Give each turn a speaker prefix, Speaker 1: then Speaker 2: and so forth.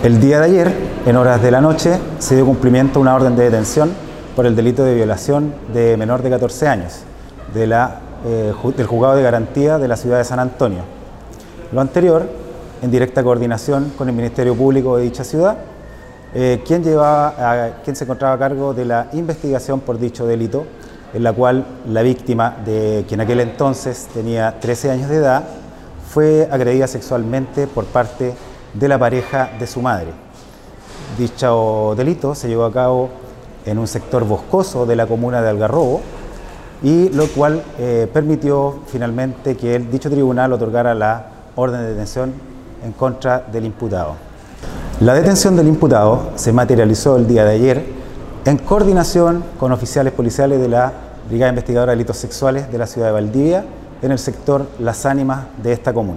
Speaker 1: El día de ayer, en horas de la noche, se dio cumplimiento a una orden de detención por el delito de violación de menor de 14 años de eh, del juzgado de garantía de la ciudad de San Antonio. Lo anterior, en directa coordinación con el Ministerio Público de dicha ciudad, eh, quien, llevaba quien se encontraba a cargo de la investigación por dicho delito, en la cual la víctima, de quien aquel entonces tenía 13 años de edad, fue agredida sexualmente por parte de la pareja de su madre. Dicho delito se llevó a cabo en un sector boscoso de la comuna de Algarrobo y lo cual eh, permitió finalmente que el, dicho tribunal otorgara la orden de detención en contra del imputado. La detención del imputado se materializó el día de ayer en coordinación con oficiales policiales de la Brigada Investigadora de Delitos Sexuales de la ciudad de Valdivia en el sector Las Ánimas de esta comuna.